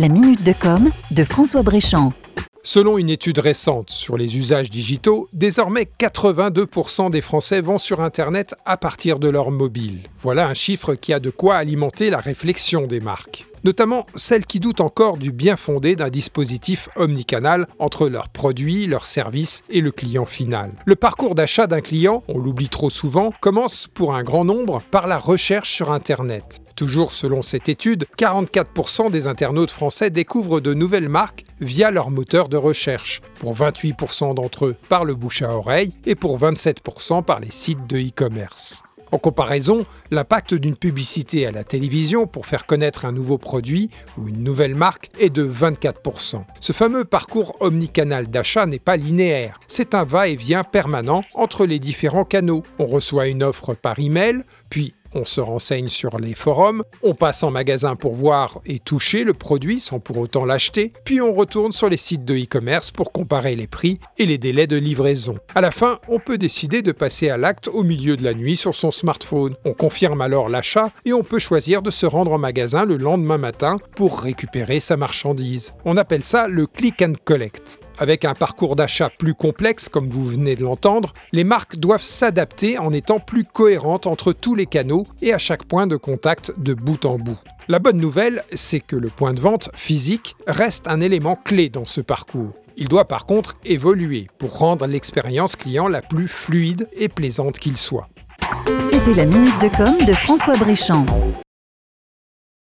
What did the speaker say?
La minute de com de François Bréchamp. Selon une étude récente sur les usages digitaux, désormais 82% des Français vont sur Internet à partir de leur mobile. Voilà un chiffre qui a de quoi alimenter la réflexion des marques notamment celles qui doutent encore du bien fondé d'un dispositif omnicanal entre leurs produits, leurs services et le client final. Le parcours d'achat d'un client, on l'oublie trop souvent, commence pour un grand nombre par la recherche sur Internet. Toujours selon cette étude, 44% des internautes français découvrent de nouvelles marques via leur moteur de recherche, pour 28% d'entre eux par le bouche à oreille et pour 27% par les sites de e-commerce. En comparaison, l'impact d'une publicité à la télévision pour faire connaître un nouveau produit ou une nouvelle marque est de 24%. Ce fameux parcours omnicanal d'achat n'est pas linéaire. C'est un va-et-vient permanent entre les différents canaux. On reçoit une offre par email, puis on se renseigne sur les forums, on passe en magasin pour voir et toucher le produit sans pour autant l'acheter, puis on retourne sur les sites de e-commerce pour comparer les prix et les délais de livraison. À la fin, on peut décider de passer à l'acte au milieu de la nuit sur son smartphone. On confirme alors l'achat et on peut choisir de se rendre en magasin le lendemain matin pour récupérer sa marchandise. On appelle ça le click and collect. Avec un parcours d'achat plus complexe, comme vous venez de l'entendre, les marques doivent s'adapter en étant plus cohérentes entre tous les canaux et à chaque point de contact de bout en bout. La bonne nouvelle, c'est que le point de vente physique reste un élément clé dans ce parcours. Il doit par contre évoluer pour rendre l'expérience client la plus fluide et plaisante qu'il soit. C'était la minute de com de François Bréchamp.